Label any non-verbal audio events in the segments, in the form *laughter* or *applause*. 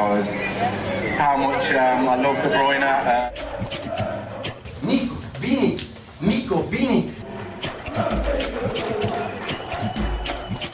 is how much um, I love De Bruyne. Uh... Nico, Bini, Nico, Bini.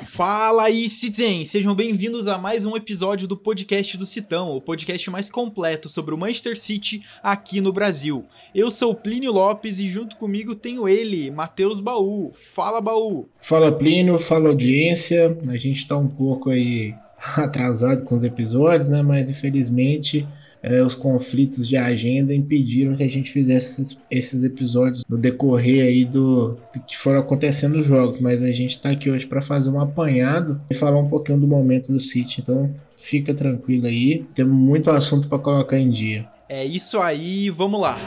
Fala aí, Citizen! Sejam bem-vindos a mais um episódio do podcast do Citão, o podcast mais completo sobre o Manchester City aqui no Brasil. Eu sou Plínio Lopes e junto comigo tenho ele, Matheus Baú. Fala, Baú! Fala, Plínio, fala audiência. A gente tá um pouco aí *laughs* atrasado com os episódios, né? Mas infelizmente é, os conflitos de agenda impediram que a gente fizesse esses, esses episódios no decorrer aí do, do, que foram acontecendo os jogos. Mas a gente está aqui hoje para fazer um apanhado e falar um pouquinho do momento do City. Então fica tranquilo aí, temos muito assunto para colocar em dia. É isso aí, vamos lá.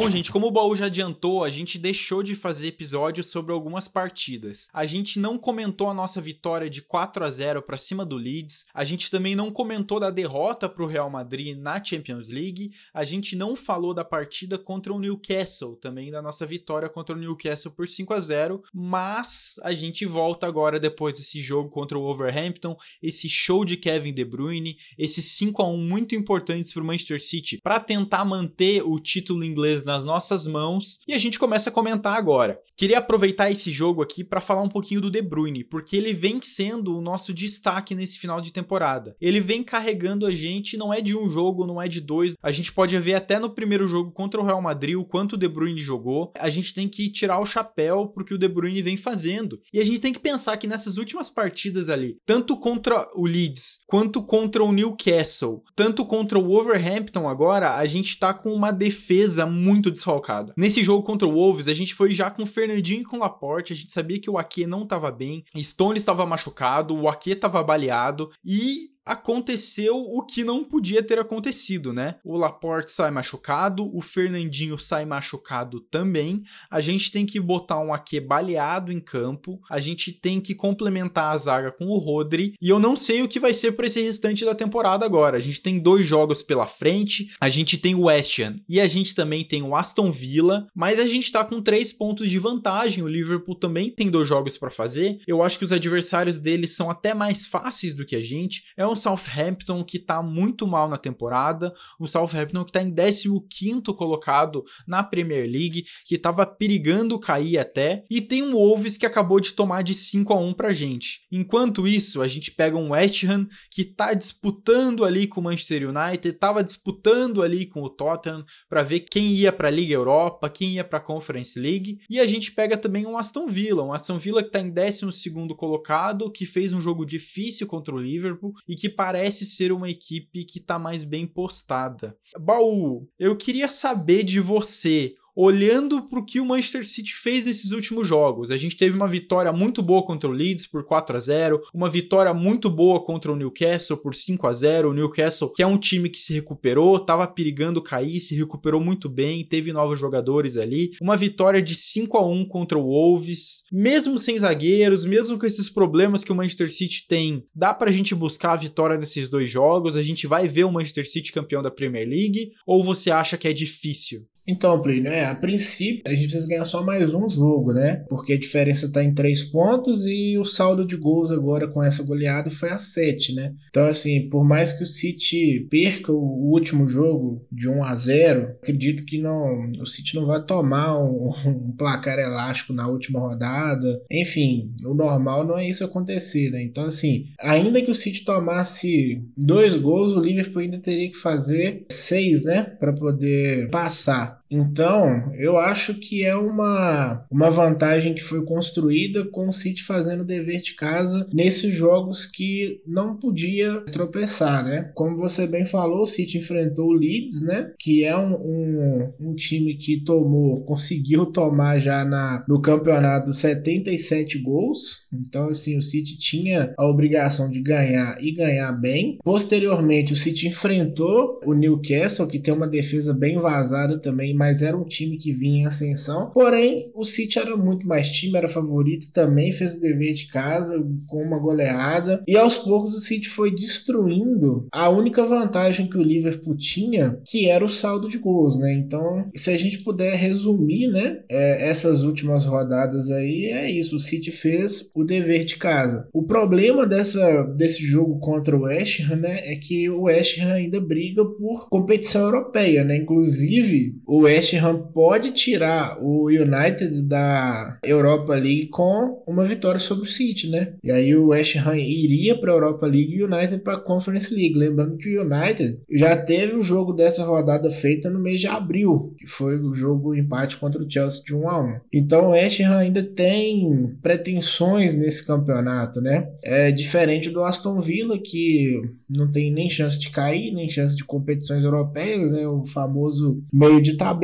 Bom, gente, como o Baú já adiantou, a gente deixou de fazer episódios sobre algumas partidas. A gente não comentou a nossa vitória de 4 a 0 para cima do Leeds. A gente também não comentou da derrota para o Real Madrid na Champions League. A gente não falou da partida contra o Newcastle, também da nossa vitória contra o Newcastle por 5 a 0. Mas a gente volta agora depois desse jogo contra o Wolverhampton, esse show de Kevin De Bruyne, esses 5 a 1 muito importantes para o Manchester City para tentar manter o título inglês nas nossas mãos e a gente começa a comentar agora. Queria aproveitar esse jogo aqui para falar um pouquinho do De Bruyne, porque ele vem sendo o nosso destaque nesse final de temporada. Ele vem carregando a gente, não é de um jogo, não é de dois. A gente pode ver até no primeiro jogo contra o Real Madrid o quanto o De Bruyne jogou. A gente tem que tirar o chapéu porque o De Bruyne vem fazendo. E a gente tem que pensar que nessas últimas partidas ali, tanto contra o Leeds, quanto contra o Newcastle, tanto contra o Wolverhampton agora, a gente tá com uma defesa muito desfalcada. Nesse jogo contra o Wolves, a gente foi já com o Fernandinho e com o Laporte, a gente sabia que o Ake não estava bem, Stone estava machucado, o Ake estava baleado e aconteceu o que não podia ter acontecido, né? O Laporte sai machucado, o Fernandinho sai machucado também. A gente tem que botar um Ake baleado em campo, a gente tem que complementar a zaga com o Rodri, e eu não sei o que vai ser para esse restante da temporada agora. A gente tem dois jogos pela frente, a gente tem o West Ham e a gente também tem o Aston Villa, mas a gente tá com três pontos de vantagem. O Liverpool também tem dois jogos para fazer. Eu acho que os adversários deles são até mais fáceis do que a gente. É um Southampton que tá muito mal na temporada, um Southampton que tá em 15 colocado na Premier League, que tava perigando cair até, e tem um Wolves que acabou de tomar de 5 a 1 pra gente. Enquanto isso, a gente pega um West Ham que tá disputando ali com o Manchester United, tava disputando ali com o Tottenham para ver quem ia para a Liga Europa, quem ia para a Conference League, e a gente pega também um Aston Villa, um Aston Villa que tá em 12 colocado, que fez um jogo difícil contra o Liverpool e que parece ser uma equipe que está mais bem postada. Baú, eu queria saber de você olhando para o que o Manchester City fez nesses últimos jogos. A gente teve uma vitória muito boa contra o Leeds por 4 a 0, uma vitória muito boa contra o Newcastle por 5 a 0. O Newcastle, que é um time que se recuperou, estava perigando cair, se recuperou muito bem, teve novos jogadores ali. Uma vitória de 5 a 1 contra o Wolves, mesmo sem zagueiros, mesmo com esses problemas que o Manchester City tem, dá para a gente buscar a vitória nesses dois jogos. A gente vai ver o Manchester City campeão da Premier League ou você acha que é difícil? Então, Plínio, é, a princípio a gente precisa ganhar só mais um jogo, né? Porque a diferença está em três pontos e o saldo de gols agora com essa goleada foi a sete, né? Então, assim, por mais que o City perca o último jogo de 1 a 0 acredito que não, o City não vai tomar um, um placar elástico na última rodada. Enfim, o normal não é isso acontecer, né? Então, assim, ainda que o City tomasse dois gols, o Liverpool ainda teria que fazer seis, né? Para poder passar. Então, eu acho que é uma, uma vantagem que foi construída com o City fazendo o dever de casa nesses jogos que não podia tropeçar, né? Como você bem falou, o City enfrentou o Leeds, né? Que é um, um, um time que tomou, conseguiu tomar já na, no campeonato 77 gols. Então, assim, o City tinha a obrigação de ganhar e ganhar bem. Posteriormente, o City enfrentou o Newcastle, que tem uma defesa bem vazada também mas era um time que vinha em ascensão. Porém, o City era muito mais time, era favorito, também fez o dever de casa com uma goleada. E aos poucos o City foi destruindo a única vantagem que o Liverpool tinha, que era o saldo de gols, né? Então, se a gente puder resumir, né, é, essas últimas rodadas aí, é isso. O City fez o dever de casa. O problema dessa, desse jogo contra o West Ham, né, é que o West Ham ainda briga por competição europeia, né? Inclusive, o West Ham pode tirar o United da Europa League com uma vitória sobre o City, né? E aí o West Ham iria para a Europa League e o United para a Conference League. Lembrando que o United já teve o jogo dessa rodada feita no mês de abril, que foi o jogo empate contra o Chelsea de 1 a 1. Então o West Ham ainda tem pretensões nesse campeonato, né? É diferente do Aston Villa que não tem nem chance de cair, nem chance de competições europeias, né? O famoso meio de tabela.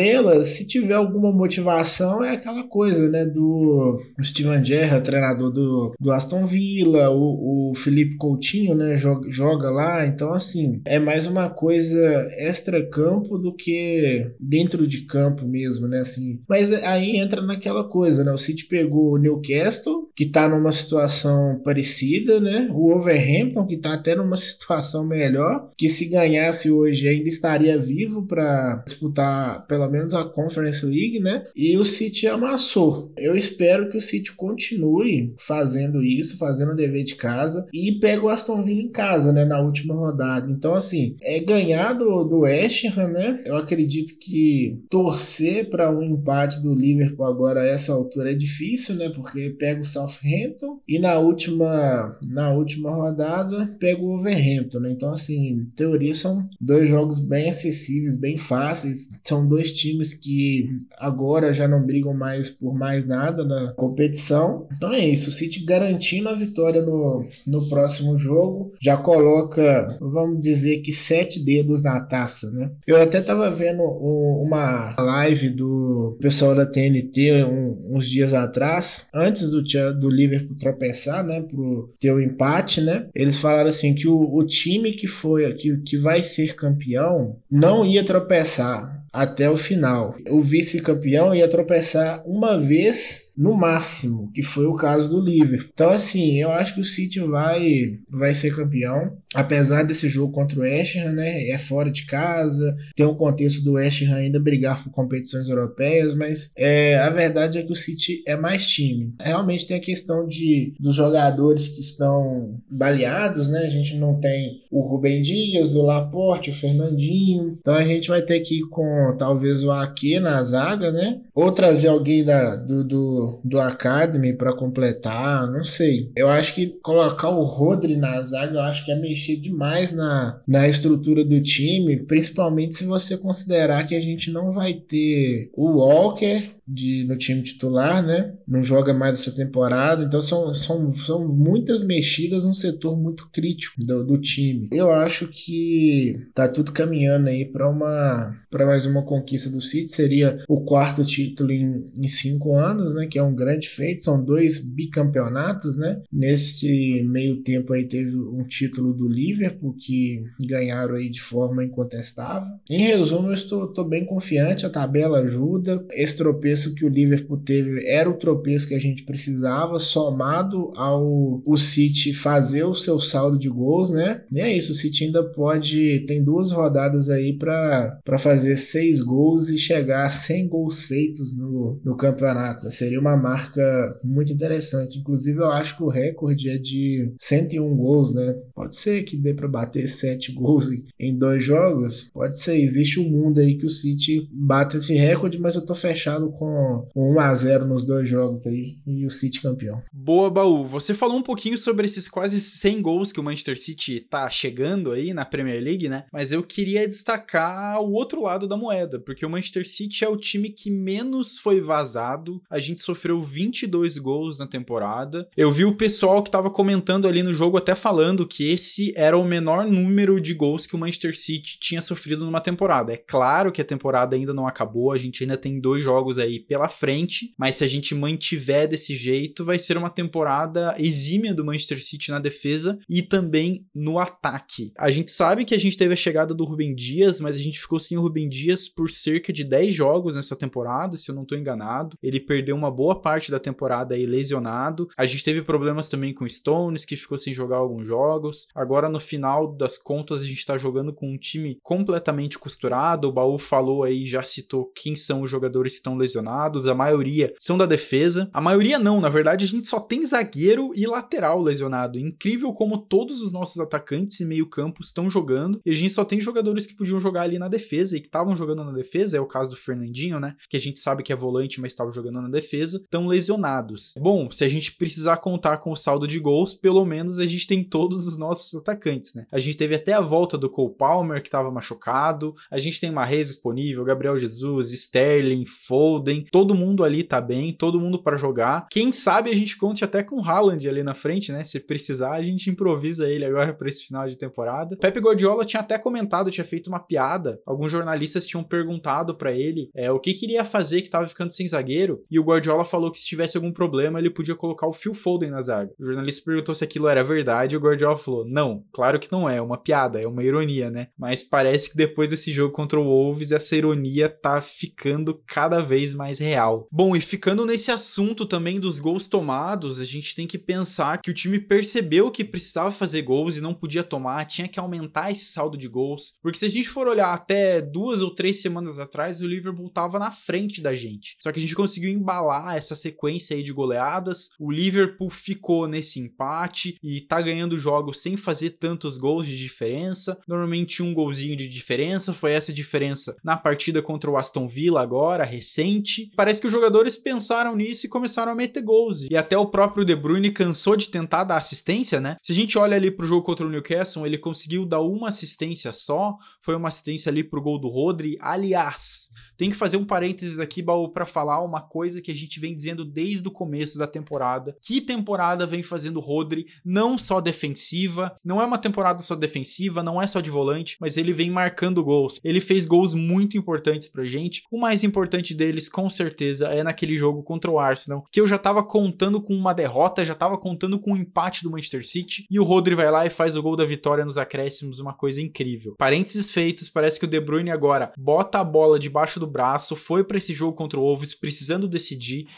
Se tiver alguma motivação, é aquela coisa, né? Do Steven Gerrard, treinador do, do Aston Villa, o, o Felipe Coutinho, né? Joga, joga lá. Então, assim, é mais uma coisa extra-campo do que dentro de campo mesmo, né? Assim, mas aí entra naquela coisa, né? O City pegou o Newcastle, que tá numa situação parecida, né? O Overhampton, que tá até numa *laughs* situação melhor, que se ganhasse hoje ainda estaria vivo para disputar pelo menos a Conference League, né? E o City amassou. Eu espero que o City continue fazendo isso, fazendo o dever de casa e pega o Aston Villa em casa, né? Na última rodada. Então, assim, é ganhar do, do West Ham, né? Eu acredito que torcer para um empate do Liverpool agora a essa altura é difícil, né? Porque pega o Southampton e na última, na última rodada pega o Overhampton, né? Então, assim, em teoria são dois jogos bem acessíveis, bem fáceis. São dois times que agora já não brigam mais por mais nada na competição. Então é isso, o City garantindo a vitória no, no próximo jogo, já coloca, vamos dizer que sete dedos na taça, né? Eu até tava vendo um, uma live do pessoal da TNT um, uns dias atrás, antes do, do Liverpool tropeçar, né, pro ter o empate, né? Eles falaram assim que o, o time que foi que, que vai ser campeão não ia tropeçar até o final. O vice-campeão ia tropeçar uma vez no máximo, que foi o caso do Liverpool. Então, assim, eu acho que o City vai, vai ser campeão, apesar desse jogo contra o West Ham, né? É fora de casa, tem um contexto do West Ham ainda brigar por competições europeias, mas é, a verdade é que o City é mais time. Realmente tem a questão de dos jogadores que estão baleados, né? A gente não tem o Rubem Dias, o Laporte, o Fernandinho. Então a gente vai ter que ir com talvez o Ake na zaga, né? Ou trazer alguém da, do, do, do Academy para completar, não sei. Eu acho que colocar o Rodri na zaga, eu acho que é mexer demais na, na estrutura do time, principalmente se você considerar que a gente não vai ter o Walker de, no time titular, né? Não joga mais essa temporada, então são, são, são muitas mexidas num setor muito crítico do, do time. Eu acho que tá tudo caminhando aí para uma para mais uma conquista do City, seria o quarto título em, em cinco anos, né? Que é um grande feito, são dois bicampeonatos, né? Nesse meio tempo aí teve um título do Liverpool que ganharam aí de forma incontestável. Em resumo, eu estou, bem confiante, a tabela ajuda, esse tropeço tropeço que o Liverpool teve era o tropeço que a gente precisava, somado ao o City fazer o seu saldo de gols, né? E é isso, o City ainda pode, tem duas rodadas aí para fazer seis gols e chegar a 100 gols feitos no, no campeonato. Seria uma marca muito interessante. Inclusive, eu acho que o recorde é de 101 gols, né? Pode ser que dê para bater 7 gols em dois jogos, pode ser. Existe um mundo aí que o City bate esse recorde, mas eu tô fechado com com 1 a 0 nos dois jogos aí e o City campeão. Boa, Baú. Você falou um pouquinho sobre esses quase 100 gols que o Manchester City tá chegando aí na Premier League, né? Mas eu queria destacar o outro lado da moeda, porque o Manchester City é o time que menos foi vazado. A gente sofreu 22 gols na temporada. Eu vi o pessoal que tava comentando ali no jogo até falando que esse era o menor número de gols que o Manchester City tinha sofrido numa temporada. É claro que a temporada ainda não acabou, a gente ainda tem dois jogos aí aí pela frente, mas se a gente mantiver desse jeito, vai ser uma temporada exímia do Manchester City na defesa e também no ataque. A gente sabe que a gente teve a chegada do Rubem Dias, mas a gente ficou sem o Rubem Dias por cerca de 10 jogos nessa temporada, se eu não estou enganado. Ele perdeu uma boa parte da temporada aí lesionado. A gente teve problemas também com Stones, que ficou sem jogar alguns jogos. Agora, no final das contas, a gente está jogando com um time completamente costurado. O Baú falou aí, já citou quem são os jogadores que estão lesionados. A maioria são da defesa. A maioria não, na verdade, a gente só tem zagueiro e lateral lesionado. Incrível como todos os nossos atacantes e meio-campo estão jogando. E a gente só tem jogadores que podiam jogar ali na defesa e que estavam jogando na defesa. É o caso do Fernandinho, né? Que a gente sabe que é volante, mas estava jogando na defesa. Estão lesionados. Bom, se a gente precisar contar com o saldo de gols, pelo menos a gente tem todos os nossos atacantes, né? A gente teve até a volta do Cole Palmer, que estava machucado. A gente tem Marrez disponível, Gabriel Jesus, Sterling, Foden. Todo mundo ali tá bem, todo mundo para jogar. Quem sabe a gente conte até com o Haaland ali na frente, né? Se precisar, a gente improvisa ele agora para esse final de temporada. Pepe Guardiola tinha até comentado, tinha feito uma piada. Alguns jornalistas tinham perguntado para ele é, o que queria fazer que tava ficando sem zagueiro. E o Guardiola falou que se tivesse algum problema, ele podia colocar o Phil Foden na zaga. O jornalista perguntou se aquilo era verdade e o Guardiola falou: não, claro que não é, é uma piada, é uma ironia, né? Mas parece que depois desse jogo contra o Wolves, essa ironia tá ficando cada vez mais real. Bom, e ficando nesse assunto também dos gols tomados, a gente tem que pensar que o time percebeu que precisava fazer gols e não podia tomar, tinha que aumentar esse saldo de gols. Porque se a gente for olhar até duas ou três semanas atrás, o Liverpool tava na frente da gente. Só que a gente conseguiu embalar essa sequência aí de goleadas. O Liverpool ficou nesse empate e tá ganhando jogos sem fazer tantos gols de diferença. Normalmente um golzinho de diferença. Foi essa diferença na partida contra o Aston Villa agora, recente. Parece que os jogadores pensaram nisso e começaram a meter gols. E até o próprio De Bruyne cansou de tentar dar assistência, né? Se a gente olha ali pro jogo contra o Newcastle, ele conseguiu dar uma assistência só. Foi uma assistência ali pro gol do Rodri. Aliás, tem que fazer um parênteses aqui, Baú, para falar uma coisa que a gente vem dizendo desde o começo da temporada. Que temporada vem fazendo o Rodri, não só defensiva, não é uma temporada só defensiva, não é só de volante, mas ele vem marcando gols. Ele fez gols muito importantes pra gente. O mais importante deles, com certeza, é naquele jogo contra o Arsenal, que eu já tava contando com uma derrota, já tava contando com um empate do Manchester City, e o Rodri vai lá e faz o gol da vitória nos acréscimos, uma coisa incrível. Parênteses feitos, parece que o De Bruyne agora bota a bola debaixo do braço, foi para esse jogo contra o Wolves precisando decidir.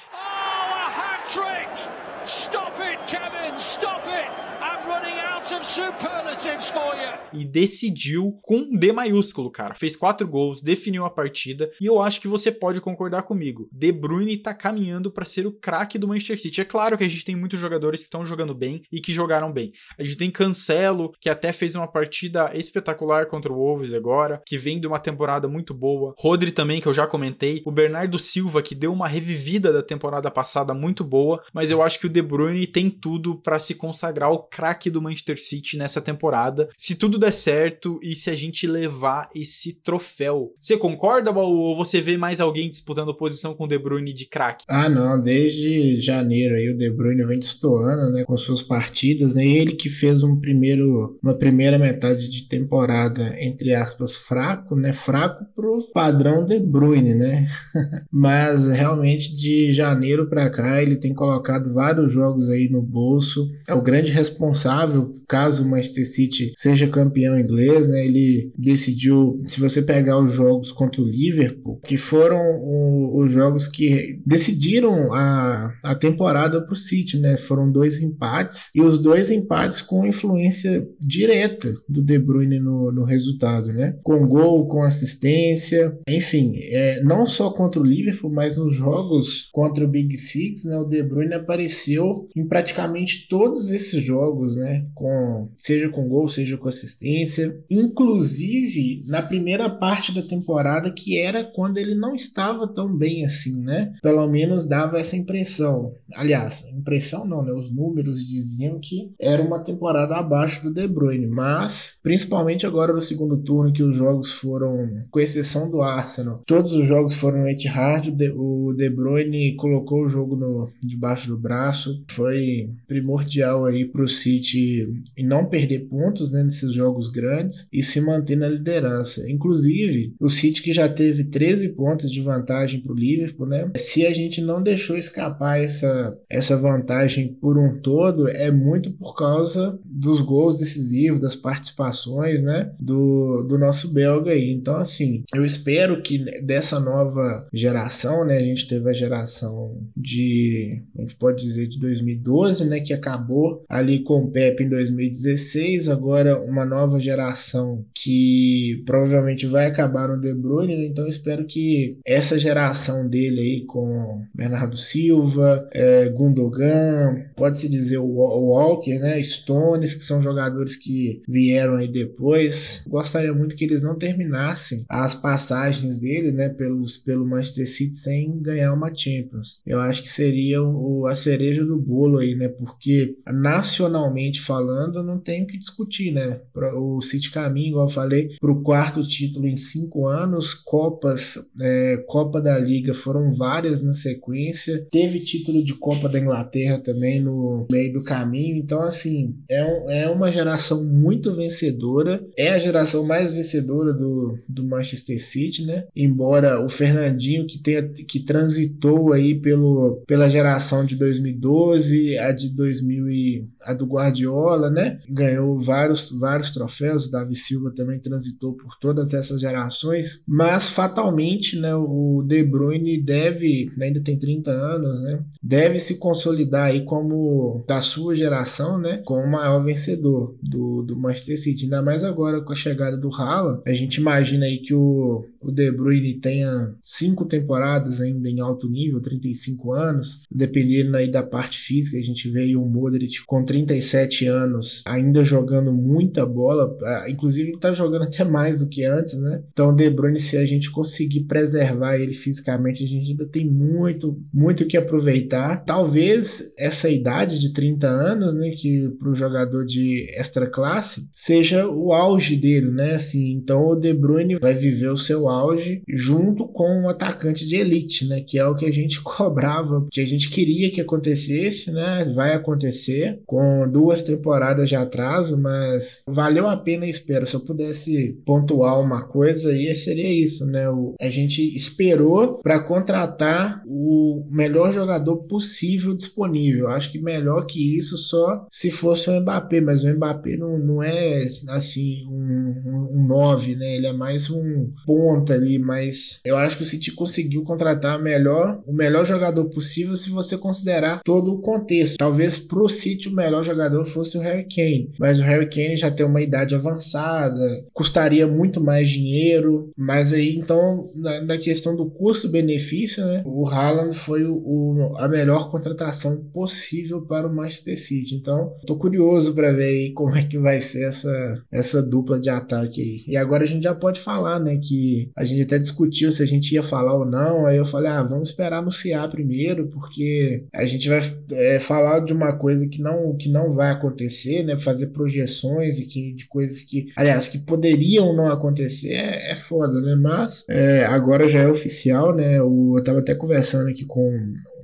E decidiu com D maiúsculo, cara. Fez quatro gols, definiu a partida e eu acho que você pode concordar comigo. De Bruyne tá caminhando para ser o craque do Manchester City. É claro que a gente tem muitos jogadores que estão jogando bem e que jogaram bem. A gente tem Cancelo, que até fez uma partida espetacular contra o Wolves agora, que vem de uma temporada muito boa. Rodri também, que eu já comentei. O Bernardo Silva, que deu uma revivida da temporada passada muito boa, mas eu acho que o De Bruyne tem tudo para se consagrar o craque do Manchester City nessa temporada. Se tudo der certo e se a gente levar esse troféu. Você concorda, Baú, ou você vê mais alguém disputando posição com o De Bruyne de craque? Ah, não, desde janeiro aí o De Bruyne vem destoando, né, com suas partidas, né, ele que fez um primeiro, uma primeira metade de temporada, entre aspas, fraco, né, fraco pro padrão De Bruyne, né, *laughs* mas realmente de janeiro para cá ele tem colocado vários jogos aí no bolso, é o grande responsável, caso o Manchester City seja campeão inglês, né, ele decidiu, se você pegar os jogos contra o Liverpool, que foram o, os jogos que decidiram a, a temporada para o City, né? Foram dois empates e os dois empates com influência direta do De Bruyne no, no resultado, né? Com gol, com assistência, enfim, é, não só contra o Liverpool, mas nos jogos contra o Big Six, né? O De Bruyne apareceu em praticamente todos esses jogos, né? Com seja com gol, seja com assistência, inclusive na primeira parte da temporada que era quando ele não estava tão bem assim, né? Pelo menos dava essa impressão. Aliás, impressão não, né? Os números diziam que era uma temporada abaixo do De Bruyne, mas principalmente agora no segundo turno que os jogos foram, com exceção do Arsenal, todos os jogos foram no Etihad, o De, Bruyne colocou o jogo no, debaixo do braço, foi primordial aí para o City e não perder pontos né, nesses jogos jogos grandes e se manter na liderança. Inclusive, o City que já teve 13 pontos de vantagem para o Liverpool, né? Se a gente não deixou escapar essa, essa vantagem por um todo, é muito por causa dos gols decisivos, das participações, né? Do, do nosso belga aí. Então, assim, eu espero que dessa nova geração, né? A gente teve a geração de, a gente pode dizer, de 2012, né? Que acabou ali com o Pepe em 2016. Agora, uma nova geração que provavelmente vai acabar no De Bruyne, né? Então, espero que essa geração dele aí com Bernardo Silva, é, Gundogan, pode-se dizer o Walker, né? Stones, que são jogadores que vieram aí depois. Gostaria muito que eles não terminassem as passagens dele, né? Pelos, pelo Manchester City sem ganhar uma Champions. Eu acho que seria o, a cereja do bolo aí, né? Porque nacionalmente falando, não tem o que discutir, né? O City caminha, igual eu falei, para o quarto título em cinco anos, Copas, é, Copa da Liga foram várias na sequência, teve título de Copa da Inglaterra também no meio do caminho, então assim, é, é uma geração muito vencedora, é a geração mais vencedora do, do Manchester City, né? Embora o Fernandinho que tenha que transitou aí pelo, pela geração de 2012, a de 2000 e, a do Guardiola, né? Ganhou vários vários troféus, o Davi Silva também transitou por todas essas gerações, mas fatalmente, né, o De Bruyne deve, ainda tem 30 anos, né? Deve se consolidar aí como da sua geração, né, como o maior vencedor do, do Manchester City, ainda mais agora com a chegada do Haaland. A gente imagina aí que o, o De Bruyne tenha cinco temporadas ainda em alto nível, 35 anos, dependendo aí da parte física, a gente vê o Modric com 37 anos, ainda jogando muita bola, ah, inclusive ele tá jogando até mais do que antes, né? Então De Bruyne, se a gente conseguir preservar ele fisicamente, a gente ainda tem muito, muito que aproveitar. Talvez essa idade de 30 anos, né, que para o jogador de extra classe, seja o auge dele, né? Assim, então o De Bruyne vai viver o seu auge junto com um atacante de elite, né? Que é o que a gente *laughs* cobrava, que a gente queria que acontecesse, né? Vai acontecer com duas temporadas de atraso, mas valeu a pena a espera. Se eu pudesse pontuar uma coisa aí, seria isso, né? O, a gente esperou para contratar o melhor jogador possível disponível. Acho que melhor que isso só se fosse o Mbappé, mas o Mbappé não, não é assim um 9, um, né? Ele é mais um ponta ali, mas eu acho que o City conseguiu contratar melhor, o melhor jogador possível se você considerar todo o contexto. Talvez pro City o melhor jogador fosse o Harry Kane, mas o Harry Kane já tem uma idade avançada, custaria muito mais dinheiro, mas aí então na, na questão do custo-benefício, né, o Haaland foi o, o, a melhor contratação possível para o Manchester City. Então, tô curioso para ver aí como é que vai ser essa, essa dupla de ataque aí. E agora a gente já pode falar, né, que a gente até discutiu se a gente ia falar ou não, aí eu falei, ah, vamos esperar anunciar primeiro, porque a gente vai é, falar de uma coisa que não, que não vai acontecer, né, fazer projeções e que, de coisas que, aliás, que poderiam não acontecer, é, é foda, né, mas é, agora já é oficial, né, o, eu tava até conversando aqui com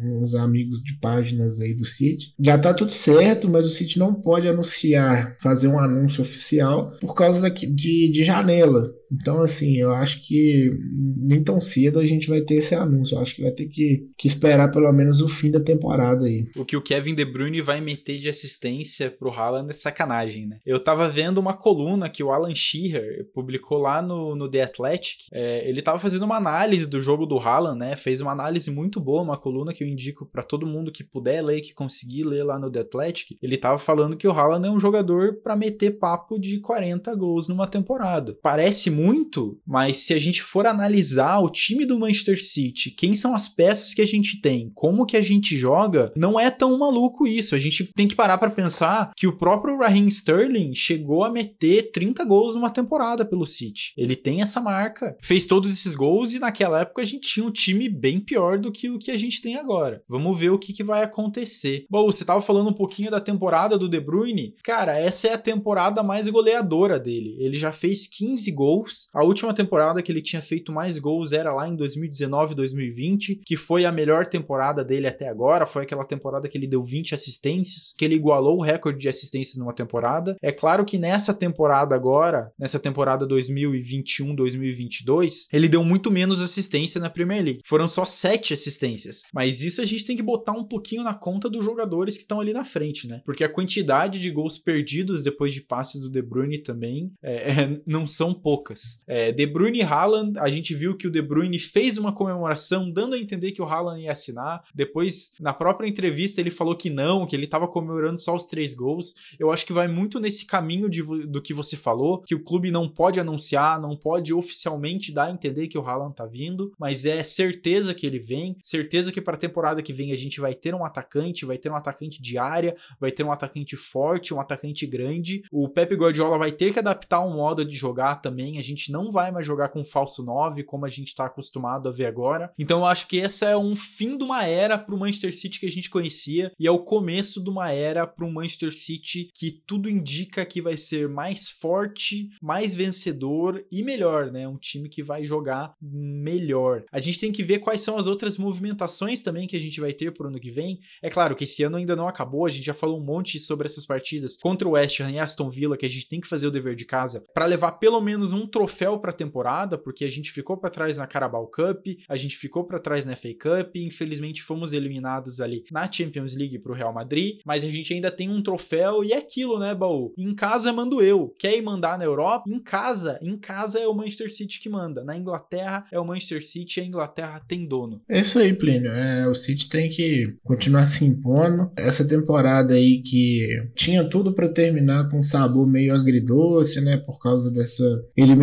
uns amigos de páginas aí do City. Já tá tudo certo, mas o City não pode anunciar, fazer um anúncio oficial por causa daqui, de, de janela. Então, assim, eu acho que nem tão cedo a gente vai ter esse anúncio. Eu acho que vai ter que, que esperar pelo menos o fim da temporada aí. O que o Kevin De Bruyne vai meter de assistência pro Haaland é sacanagem, né? Eu tava vendo uma coluna que o Alan Shearer publicou lá no, no The Athletic. É, ele tava fazendo uma análise do jogo do Haaland, né? Fez uma análise muito boa, uma coluna que eu indico para todo mundo que puder ler, que conseguir ler lá no The Athletic. Ele tava falando que o Haaland é um jogador para meter papo de 40 gols numa temporada. Parece muito muito, mas se a gente for analisar o time do Manchester City, quem são as peças que a gente tem, como que a gente joga, não é tão maluco isso. A gente tem que parar para pensar que o próprio Raheem Sterling chegou a meter 30 gols numa temporada pelo City. Ele tem essa marca, fez todos esses gols e naquela época a gente tinha um time bem pior do que o que a gente tem agora. Vamos ver o que, que vai acontecer. Bom, você tava falando um pouquinho da temporada do De Bruyne. Cara, essa é a temporada mais goleadora dele. Ele já fez 15 gols A última temporada que ele tinha feito mais gols era lá em 2019, 2020, que foi a melhor temporada dele até agora. Foi aquela temporada que ele deu 20 assistências, que ele igualou o recorde de assistências numa temporada. É claro que nessa temporada agora, nessa temporada 2021, 2022, ele deu muito menos assistência na Premier League. Foram só 7 assistências. Mas isso a gente tem que botar um pouquinho na conta dos jogadores que estão ali na frente, né? Porque a quantidade de gols perdidos depois de passes do De Bruyne também é, *laughs* não são poucas. É, De Bruyne e Haaland, a gente viu que o De Bruyne fez uma comemoração dando a entender que o Haaland ia assinar. Depois, na própria entrevista, ele falou que não, que ele estava comemorando só os três gols. Eu acho que vai muito nesse caminho de, do que você falou, que o clube não pode anunciar, não pode oficialmente dar a entender que o Haaland tá vindo, mas é certeza que ele vem, certeza que para a temporada que vem a gente vai ter um atacante, vai ter um atacante de área, vai ter um atacante forte, um atacante grande. O Pepe Guardiola vai ter que adaptar um modo de jogar também. A gente não vai mais jogar com falso 9 como a gente está acostumado a ver agora. Então eu acho que esse é um fim de uma era para o Manchester City que a gente conhecia e é o começo de uma era para o Manchester City que tudo indica que vai ser mais forte, mais vencedor e melhor, né? Um time que vai jogar melhor. A gente tem que ver quais são as outras movimentações também que a gente vai ter por ano que vem. É claro que esse ano ainda não acabou, a gente já falou um monte sobre essas partidas contra o West Ham e Aston Villa que a gente tem que fazer o dever de casa para levar pelo menos um troféu para a temporada, porque a gente ficou para trás na Carabao Cup, a gente ficou para trás na FA Cup, infelizmente fomos eliminados ali na Champions League pro Real Madrid, mas a gente ainda tem um troféu e é aquilo, né, Baú? Em casa mando eu. Quer ir mandar na Europa? Em casa, em casa é o Manchester City que manda. Na Inglaterra é o Manchester City, a Inglaterra tem dono. É isso aí, Plínio. É, o City tem que continuar se impondo. Essa temporada aí que tinha tudo para terminar com um sabor meio agridoce, né, por causa dessa eliminação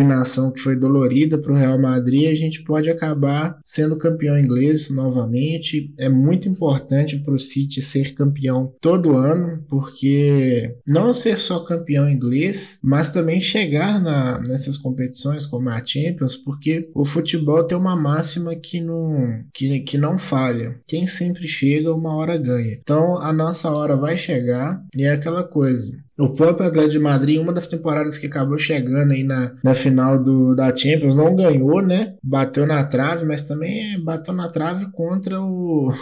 que foi dolorida para o Real Madrid, a gente pode acabar sendo campeão inglês novamente. É muito importante para o City ser campeão todo ano, porque não ser só campeão inglês, mas também chegar na, nessas competições como a Champions, porque o futebol tem uma máxima que não, que, que não falha. Quem sempre chega, uma hora ganha. Então a nossa hora vai chegar e é aquela coisa. O próprio Atlético de Madrid, uma das temporadas que acabou chegando aí na, na final do, da Champions, não ganhou, né? Bateu na trave, mas também é, bateu na trave contra o,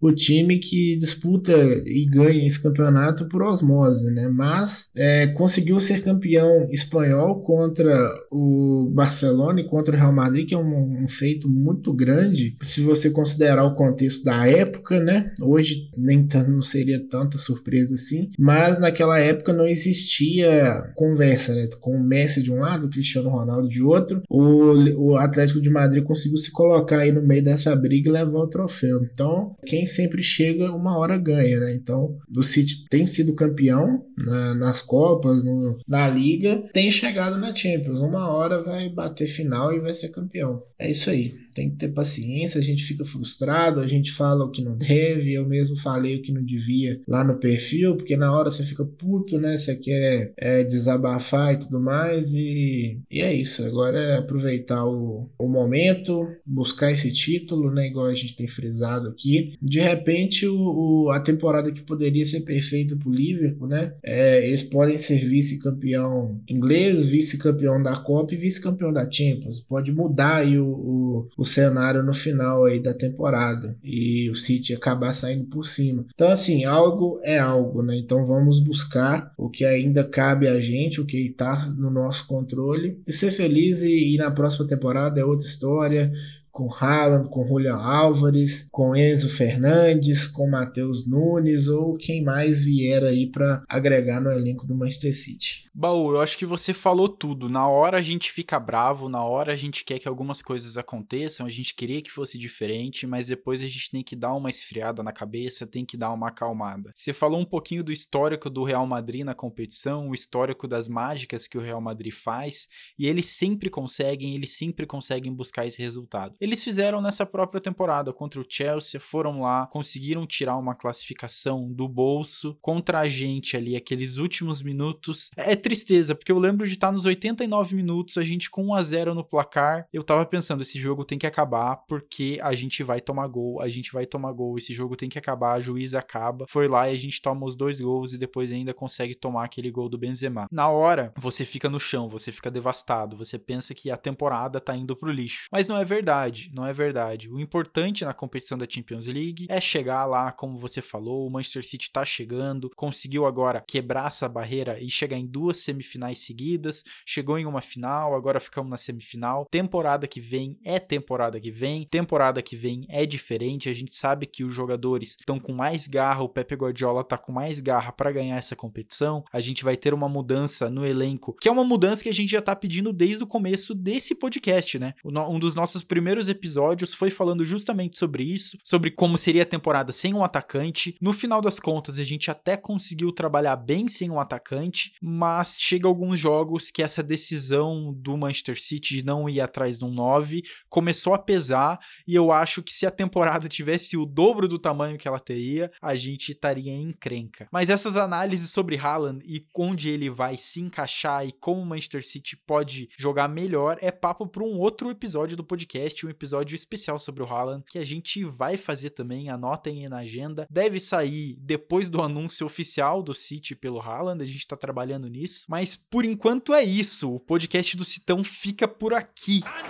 o time que disputa e ganha esse campeonato por osmose, né? Mas é, conseguiu ser campeão espanhol contra o Barcelona e contra o Real Madrid, que é um, um, feito muito grande, se você considerar o contexto da época, né? Hoje nem não seria tanta surpresa assim, mas naquela época não existia conversa, né? Com o Messi de um lado, o Cristiano Ronaldo de outro, o, o Atlético de Madrid conseguiu se colocar aí no meio dessa briga e levar o troféu. Então, quem sempre chega, uma hora ganha, né? Então, o City tem sido campeão na, nas Copas, no, na Liga, tem chegado na Champions. Uma hora vai bater final e vai ser campeão. É isso aí tem que ter paciência, a gente fica frustrado, a gente fala o que não deve, eu mesmo falei o que não devia lá no perfil, porque na hora você fica puto, né? Você quer é, desabafar e tudo mais, e, e é isso. Agora é aproveitar o, o momento, buscar esse título, né? Igual a gente tem frisado aqui. De repente, o, o a temporada que poderia ser perfeita pro Liverpool, né? É, eles podem ser vice-campeão inglês, vice-campeão da Copa e vice-campeão da Champions. Pode mudar aí o, o, o cenário no final aí da temporada e o City acabar saindo por cima. Então, assim, algo é algo, né? Então vamos buscar o que ainda cabe a gente, o que está no nosso controle e ser feliz e, e na próxima temporada é outra história com Haaland, com Julian Álvares, com Enzo Fernandes, com Matheus Nunes ou quem mais vier aí para agregar no elenco do Manchester City. Baú, eu acho que você falou tudo. Na hora a gente fica bravo, na hora a gente quer que algumas coisas aconteçam, a gente queria que fosse diferente, mas depois a gente tem que dar uma esfriada na cabeça, tem que dar uma acalmada. Você falou um pouquinho do histórico do Real Madrid na competição, o histórico das mágicas que o Real Madrid faz, e eles sempre conseguem, eles sempre conseguem buscar esse resultado eles fizeram nessa própria temporada contra o Chelsea, foram lá, conseguiram tirar uma classificação do bolso contra a gente ali, aqueles últimos minutos. É tristeza, porque eu lembro de estar nos 89 minutos, a gente com 1 a 0 no placar, eu tava pensando, esse jogo tem que acabar porque a gente vai tomar gol, a gente vai tomar gol, esse jogo tem que acabar, a juiz acaba. Foi lá e a gente toma os dois gols e depois ainda consegue tomar aquele gol do Benzema. Na hora, você fica no chão, você fica devastado, você pensa que a temporada tá indo pro lixo. Mas não é verdade, não é verdade. O importante na competição da Champions League é chegar lá, como você falou, o Manchester City tá chegando, conseguiu agora quebrar essa barreira e chegar em duas semifinais seguidas, chegou em uma final, agora ficamos na semifinal. Temporada que vem é temporada que vem, temporada que vem é diferente, a gente sabe que os jogadores estão com mais garra, o Pepe Guardiola tá com mais garra para ganhar essa competição. A gente vai ter uma mudança no elenco, que é uma mudança que a gente já tá pedindo desde o começo desse podcast, né? Um dos nossos primeiros episódios foi falando justamente sobre isso, sobre como seria a temporada sem um atacante. No final das contas, a gente até conseguiu trabalhar bem sem um atacante, mas chega alguns jogos que essa decisão do Manchester City de não ir atrás de um 9 começou a pesar e eu acho que se a temporada *laughs* tivesse o dobro do tamanho que ela teria, a gente estaria em encrenca. Mas essas análises sobre Haaland e onde ele vai se encaixar e como o Manchester City pode jogar melhor é papo para um outro episódio do podcast, um episódio especial sobre o Haaland que a gente vai fazer também, anotem aí na agenda. Deve sair depois do anúncio oficial do City pelo Haaland, a gente está trabalhando nisso, mas por enquanto é isso. O podcast do Citão fica por aqui. Right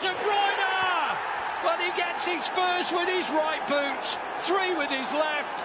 boot, left,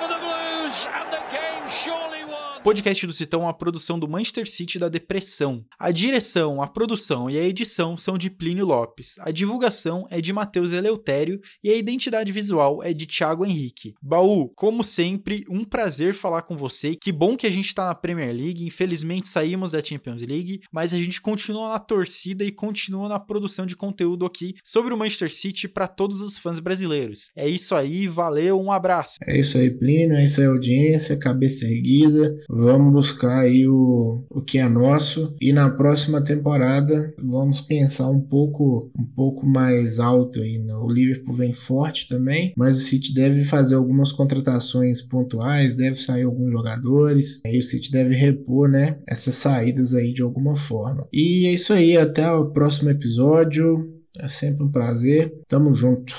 for the Blues, and the game surely won. Podcast do Citão é uma produção do Manchester City da Depressão. A direção, a produção e a edição são de Plínio Lopes. A divulgação é de Matheus Eleutério e a identidade visual é de Thiago Henrique. Baú, como sempre, um prazer falar com você. Que bom que a gente tá na Premier League. Infelizmente saímos da Champions League, mas a gente continua na torcida e continua na produção de conteúdo aqui sobre o Manchester City para todos os fãs brasileiros. É isso aí, valeu, um abraço. É isso aí, Plínio, é isso aí, audiência, cabeça erguida. Vamos buscar aí o, o que é nosso e na próxima temporada vamos pensar um pouco um pouco mais alto aí. Né? O Liverpool vem forte também, mas o City deve fazer algumas contratações pontuais, deve sair alguns jogadores, aí o City deve repor, né, essas saídas aí de alguma forma. E é isso aí, até o próximo episódio. É sempre um prazer. Tamo junto.